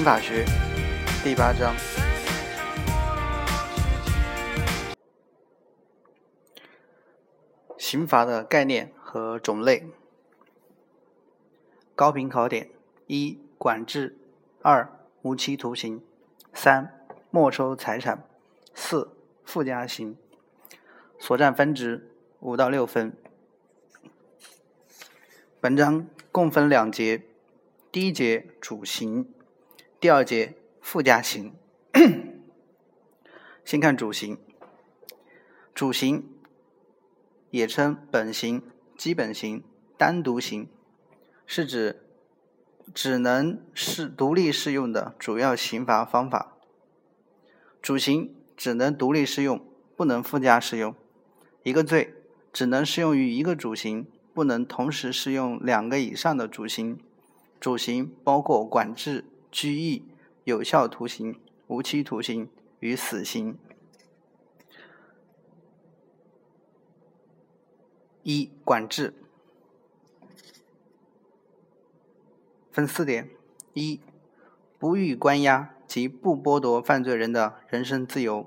刑法学第八章：刑罚的概念和种类。高频考点：一、管制；二、无期徒刑；三、没收财产；四、附加刑。所占分值五到六分。本章共分两节，第一节主刑，第二节附加刑。先看主刑，主刑也称本刑、基本刑、单独刑，是指只能是独立适用的主要刑罚方法。主刑只能独立适用，不能附加适用。一个罪只能适用于一个主刑。不能同时适用两个以上的主刑。主刑包括管制、拘役、有效徒刑、无期徒刑与死刑。一、管制分四点：一、不予关押及不剥夺犯罪人的人身自由；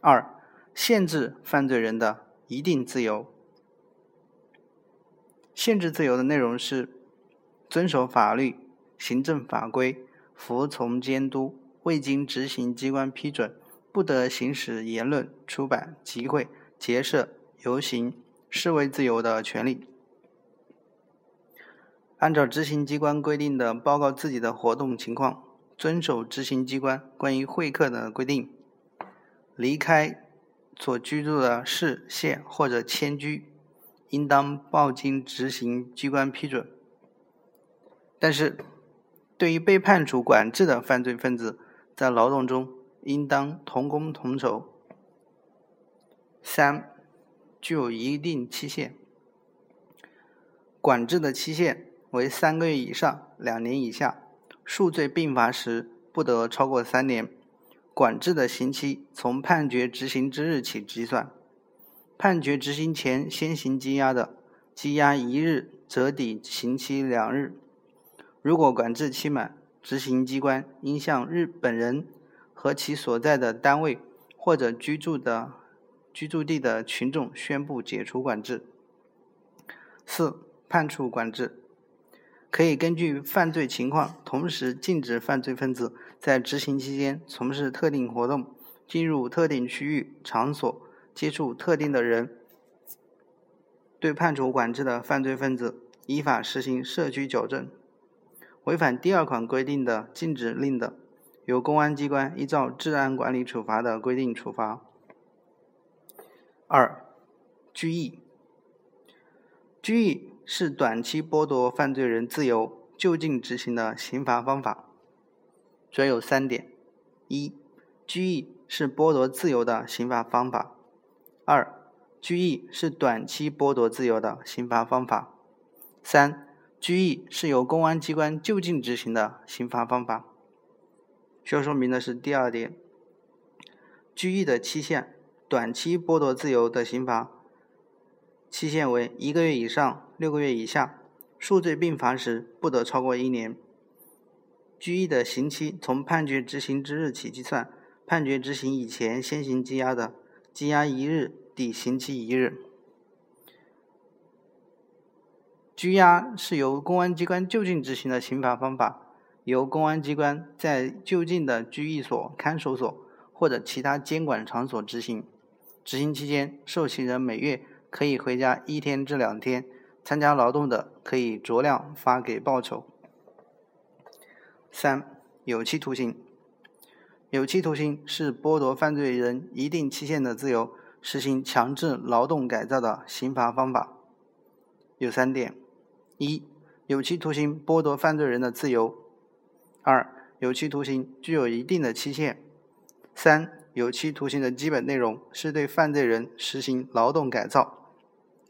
二、限制犯罪人的一定自由。限制自由的内容是：遵守法律、行政法规，服从监督，未经执行机关批准，不得行使言论、出版、集会、结社、游行、示威自由的权利；按照执行机关规定的报告自己的活动情况；遵守执行机关关于会客的规定；离开所居住的市、县或者迁居。应当报经执行机关批准。但是，对于被判处管制的犯罪分子，在劳动中应当同工同酬。三，具有一定期限。管制的期限为三个月以上两年以下，数罪并罚时不得超过三年。管制的刑期从判决执行之日起计算。判决执行前先行羁押的，羁押一日折抵刑期两日。如果管制期满，执行机关应向日本人和其所在的单位或者居住的居住地的群众宣布解除管制。四、判处管制可以根据犯罪情况，同时禁止犯罪分子在执行期间从事特定活动、进入特定区域场所。接触特定的人，对判处管制的犯罪分子依法实行社区矫正；违反第二款规定的禁止令的，由公安机关依照治安管理处罚的规定处罚。二、拘役。拘役是短期剥夺犯罪人自由、就近执行的刑罚方法，主要有三点：一、拘役是剥夺自由的刑罚方法。二、拘役是短期剥夺自由的刑罚方法。三、拘役是由公安机关就近执行的刑罚方法。需要说明的是第二点，拘役的期限，短期剥夺自由的刑罚期限为一个月以上六个月以下，数罪并罚时不得超过一年。拘役的刑期从判决执行之日起计算，判决执行以前先行羁押的，羁押一日。抵刑期一日。拘押是由公安机关就近执行的刑罚方法，由公安机关在就近的拘役所、看守所或者其他监管场所执行。执行期间，受刑人每月可以回家一天至两天，参加劳动的可以酌量发给报酬。三、有期徒刑。有期徒刑是剥夺犯罪人一定期限的自由。实行强制劳动改造的刑罚方法有三点：一、有期徒刑剥夺犯罪人的自由；二、有期徒刑具有一定的期限；三、有期徒刑的基本内容是对犯罪人实行劳动改造。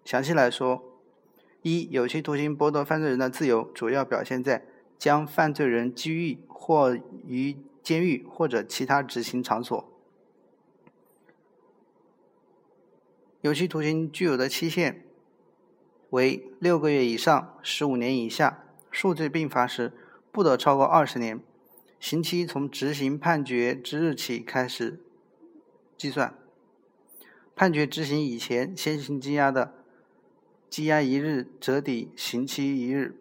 详细来说，一、有期徒刑剥夺犯罪人的自由，主要表现在将犯罪人拘役或于监狱或者其他执行场所。有期徒刑具有的期限为六个月以上十五年以下，数罪并罚时不得超过二十年。刑期从执行判决之日起开始计算。判决执行以前先行羁押的，羁押一日折抵刑期一日。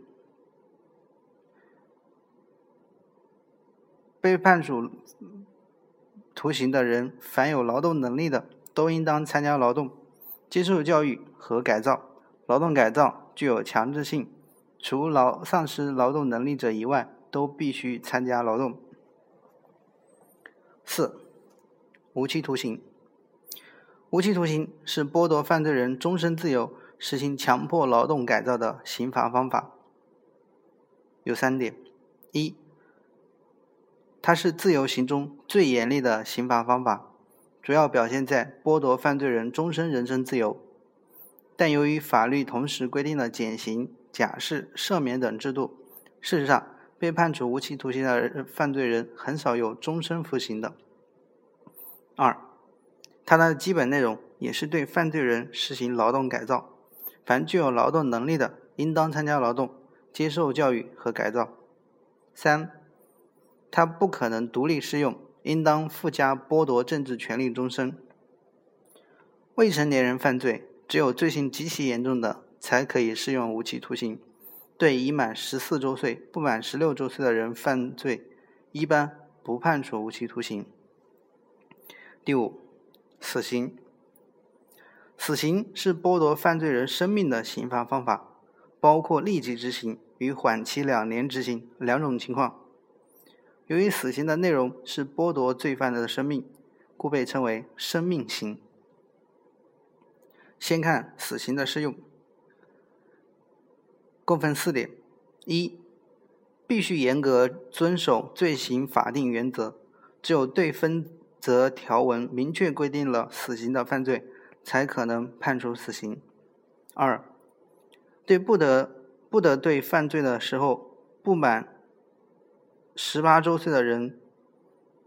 被判处徒刑的人，凡有劳动能力的，都应当参加劳动、接受教育和改造。劳动改造具有强制性，除劳丧失劳动能力者以外，都必须参加劳动。四、无期徒刑。无期徒刑是剥夺犯罪人终身自由、实行强迫劳动改造的刑罚方法。有三点：一、它是自由刑中最严厉的刑罚方法，主要表现在剥夺犯罪人终身人身自由。但由于法律同时规定了减刑、假释、赦免等制度，事实上，被判处无期徒刑的犯罪人很少有终身服刑的。二、它的基本内容也是对犯罪人实行劳动改造，凡具有劳动能力的，应当参加劳动、接受教育和改造。三，它不可能独立适用，应当附加剥夺政治权利终身。未成年人犯罪，只有罪行极其严重的，才可以适用无期徒刑。对已满十四周岁不满十六周岁的人犯罪，一般不判处无期徒刑。第五。死刑，死刑是剥夺犯罪人生命的刑罚方法，包括立即执行与缓期两年执行两种情况。由于死刑的内容是剥夺罪犯的生命，故被称为生命刑。先看死刑的适用，共分四点：一、必须严格遵守罪行法定原则，只有对分。则条文明确规定了死刑的犯罪，才可能判处死刑。二，对不得不得对犯罪的时候不满十八周岁的人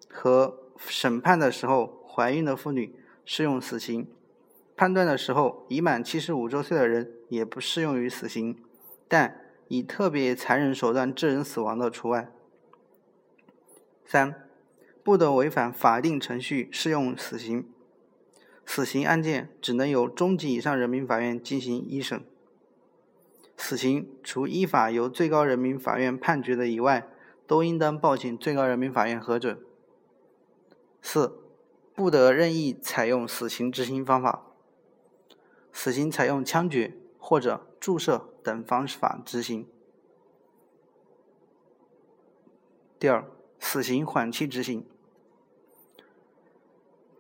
和审判的时候怀孕的妇女适用死刑；判断的时候已满七十五周岁的人也不适用于死刑，但以特别残忍手段致人死亡的除外。三。不得违反法定程序适用死刑，死刑案件只能由中级以上人民法院进行一审。死刑除依法由最高人民法院判决的以外，都应当报请最高人民法院核准。四，不得任意采用死刑执行方法，死刑采用枪决或者注射等方法执行。第二，死刑缓期执行。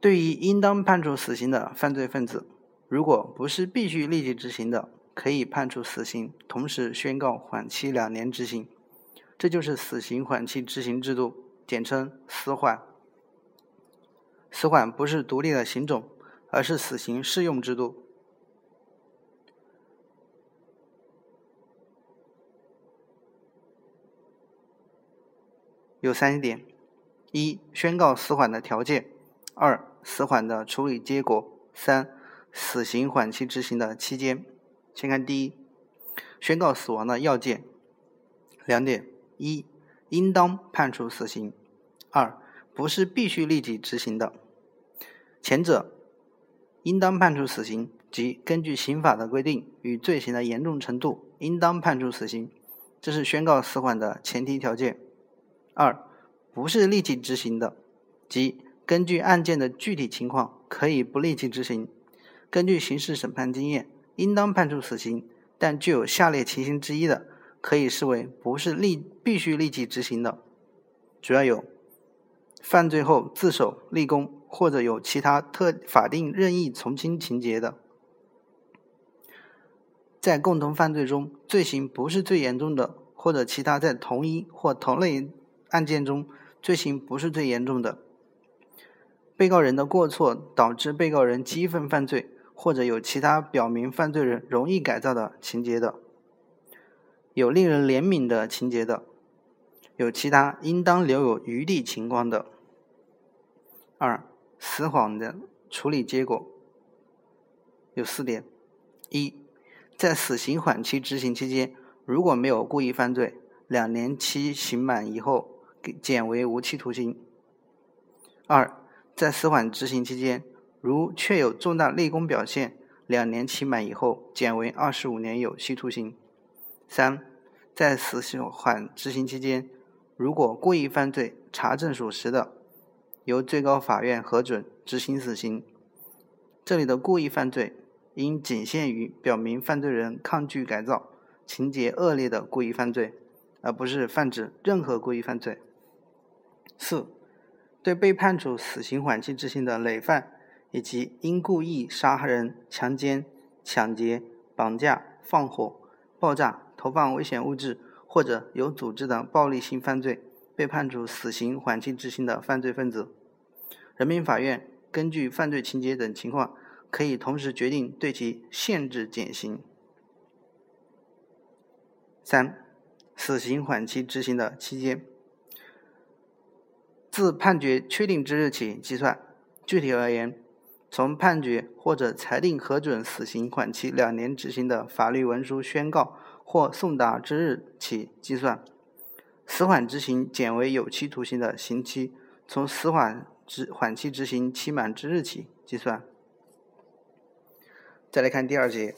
对于应当判处死刑的犯罪分子，如果不是必须立即执行的，可以判处死刑，同时宣告缓期两年执行。这就是死刑缓期执行制度，简称死缓。死缓不是独立的刑种，而是死刑适用制度。有三点：一、宣告死缓的条件；二、死缓的处理结果。三、死刑缓期执行的期间。先看第一，宣告死亡的要件。两点：一、应当判处死刑；二、不是必须立即执行的。前者，应当判处死刑，即根据刑法的规定与罪行的严重程度，应当判处死刑，这是宣告死缓的前提条件。二、不是立即执行的，即。根据案件的具体情况，可以不立即执行。根据刑事审判经验，应当判处死刑，但具有下列情形之一的，可以视为不是立必须立即执行的。主要有：犯罪后自首立功，或者有其他特法定任意从轻情节的；在共同犯罪中罪行不是最严重的，或者其他在同一或同类案件中罪行不是最严重的。被告人的过错导致被告人激愤犯罪，或者有其他表明犯罪人容易改造的情节的，有令人怜悯的情节的，有其他应当留有余地情况的。二、死缓的处理结果有四点：一、在死刑缓期执行期间，如果没有故意犯罪，两年期刑满以后，减为无期徒刑。二，在死缓执行期间，如确有重大立功表现，两年期满以后，减为二十五年有期徒刑。三，在死缓执行期间，如果故意犯罪查证属实的，由最高法院核准执行死刑。这里的故意犯罪，应仅限于表明犯罪人抗拒改造、情节恶劣的故意犯罪，而不是泛指任何故意犯罪。四，对被判处死刑缓期执行的累犯，以及因故意杀人、强奸、抢劫、绑架、放火、爆炸、投放危险物质或者有组织的暴力性犯罪，被判处死刑缓期执行的犯罪分子，人民法院根据犯罪情节等情况，可以同时决定对其限制减刑。三、死刑缓期执行的期间，自判决确定之日起计算。具体而言，从判决或者裁定核准死刑缓期两年执行的法律文书宣告或送达之日起计算。死缓执行减为有期徒刑的刑期，从死缓执缓期执行期满之日起计算。再来看第二节，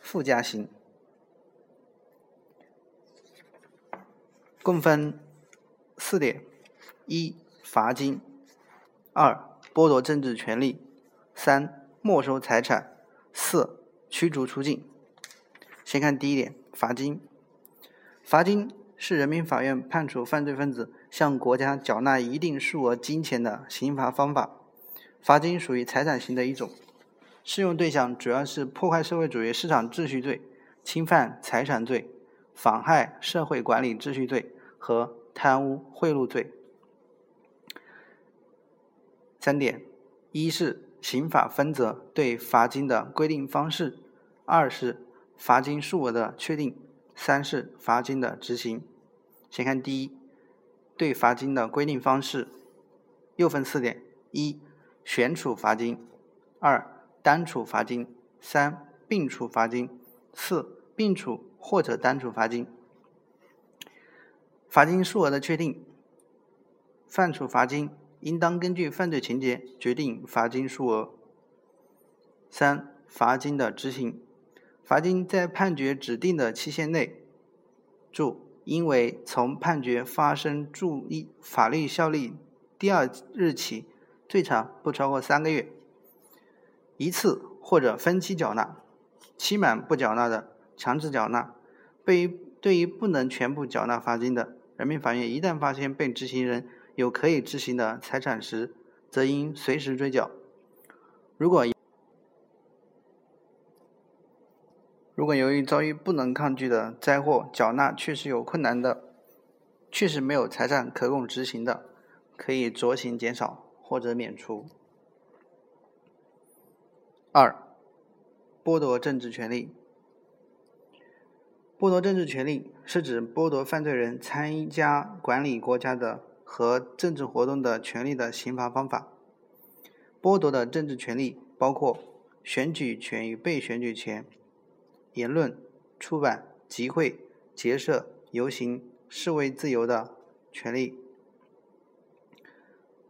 附加刑，共分四点：一、罚金；二、剥夺政治权利；三、没收财产；四、驱逐出境。先看第一点，罚金。罚金是人民法院判处犯罪分子向国家缴纳一定数额金钱的刑罚方法。罚金属于财产刑的一种，适用对象主要是破坏社会主义市场秩序罪、侵犯财产罪、妨害社会管理秩序罪和贪污贿赂罪。三点：一是刑法分则对罚金的规定方式；二是罚金数额的确定；三是罚金的执行。先看第一，对罚金的规定方式，又分四点：一。选处罚金，二单处罚金，三并处罚金，四并处或者单处罚金。罚金数额的确定，犯处罚金应当根据犯罪情节决定罚金数额。三罚金的执行，罚金在判决指定的期限内，注应为从判决发生注意法律效力第二日起。最长不超过三个月，一次或者分期缴纳，期满不缴纳的强制缴纳。对于对于不能全部缴纳罚金的，人民法院一旦发现被执行人有可以执行的财产时，则应随时追缴。如果如果由于遭遇不能抗拒的灾祸，缴纳确实有困难的，确实没有财产可供执行的，可以酌情减少。或者免除。二、剥夺政治权利。剥夺政治权利是指剥夺犯罪人参加管理国家的和政治活动的权利的刑罚方法。剥夺的政治权利包括选举权与被选举权、言论、出版、集会、结社、游行、示威自由的权利。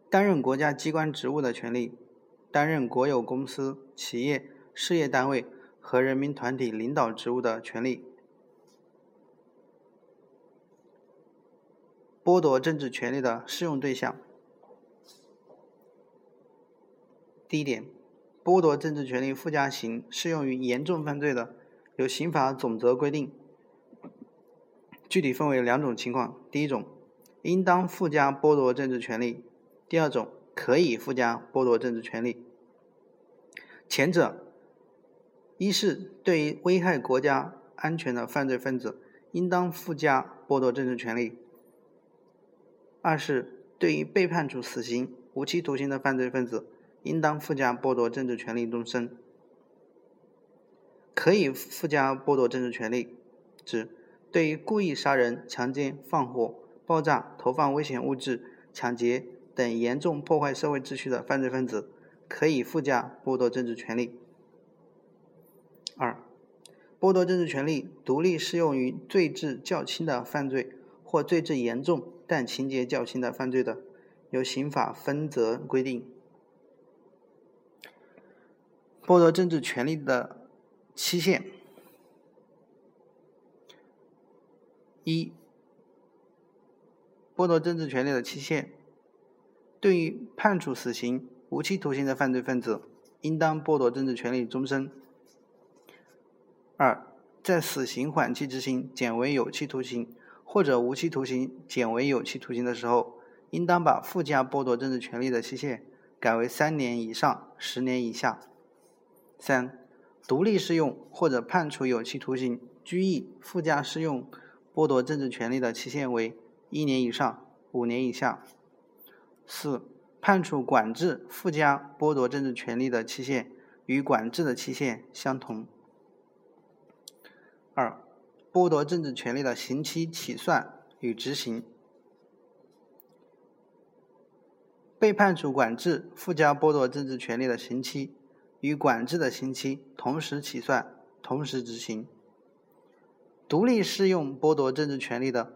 担任国家机关职务的权利，担任国有公司、企业、事业单位和人民团体领导职务的权利。剥夺政治权利的适用对象。第一点，剥夺政治权利附加刑适用于严重犯罪的，有刑法总则规定。具体分为两种情况：第一种，应当附加剥夺政治权利。第二种可以附加剥夺政治权利，前者一是对于危害国家安全的犯罪分子，应当附加剥夺政治权利；二是对于被判处死刑、无期徒刑的犯罪分子，应当附加剥夺政治权利终身。可以附加剥夺政治权利，指对于故意杀人、强奸、放火、爆炸、投放危险物质、抢劫。等严重破坏社会秩序的犯罪分子，可以附加剥夺政治权利。二、剥夺政治权利独立适用于罪质较轻的犯罪或罪质严重但情节较轻的犯罪的，由刑法分则规定。剥夺政治权利的期限：一、剥夺政治权利的期限，对于判处死刑、无期徒刑的犯罪分子，应当剥夺政治权利终身。二、在死刑缓期执行减为有期徒刑，或者无期徒刑减为有期徒刑的时候，应当把附加剥夺政治权利的期限改为三年以上十年以下。三、独立适用或者判处有期徒刑、拘役附加适用剥夺政治权利的期限为一年以上五年以下。四、判处管制附加剥夺政治权利的期限与管制的期限相同。二、剥夺政治权利的刑期起算与执行。被判处管制附加剥夺政治权利的刑期。与管制的刑期同时起算，同时执行。独立适用剥夺政治权利的，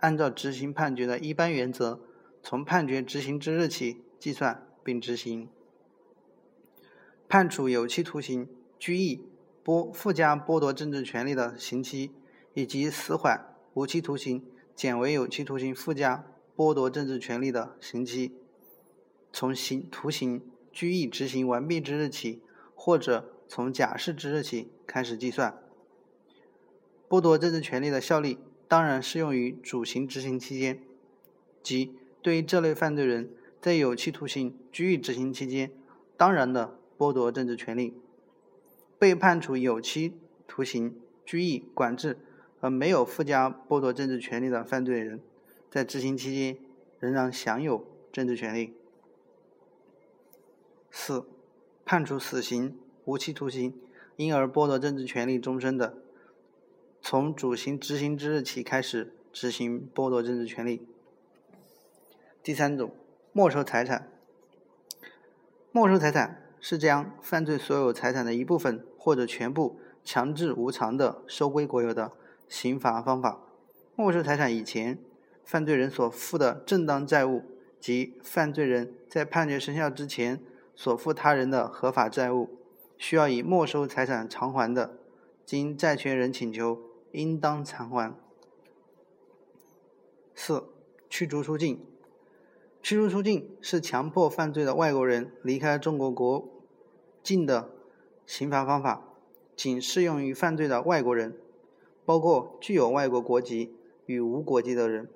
按照执行判决的一般原则，从判决执行之日起计算并执行。判处有期徒刑、拘役、剥附加剥夺政治权利的刑期，以及死缓、无期徒刑减为有期徒刑附加剥夺政治权利的刑期，从刑徒刑。拘役执行完毕之日起，或者从假释之日起开始计算。剥夺政治权利的效力当然适用于主刑执行期间，即对于这类犯罪人，在有期徒刑、拘役执行期间，当然的剥夺政治权利。被判处有期徒刑、拘役、管制而没有附加剥夺政治权利的犯罪人，在执行期间仍然享有政治权利。四、判处死刑、无期徒刑，因而剥夺政治权利终身的，从主刑执行之日起开始执行剥夺政治权利。第三种，没收财产。没收财产是将犯罪所有财产的一部分或者全部强制无偿的收归国有的刑罚方法。没收财产以前，犯罪人所负的正当债务及犯罪人在判决生效之前。所负他人的合法债务，需要以没收财产偿还的，经债权人请求，应当偿还。四、驱逐出境。驱逐出境是强迫犯罪的外国人离开中国国境的刑罚方法，仅适用于犯罪的外国人，包括具有外国国籍与无国籍的人。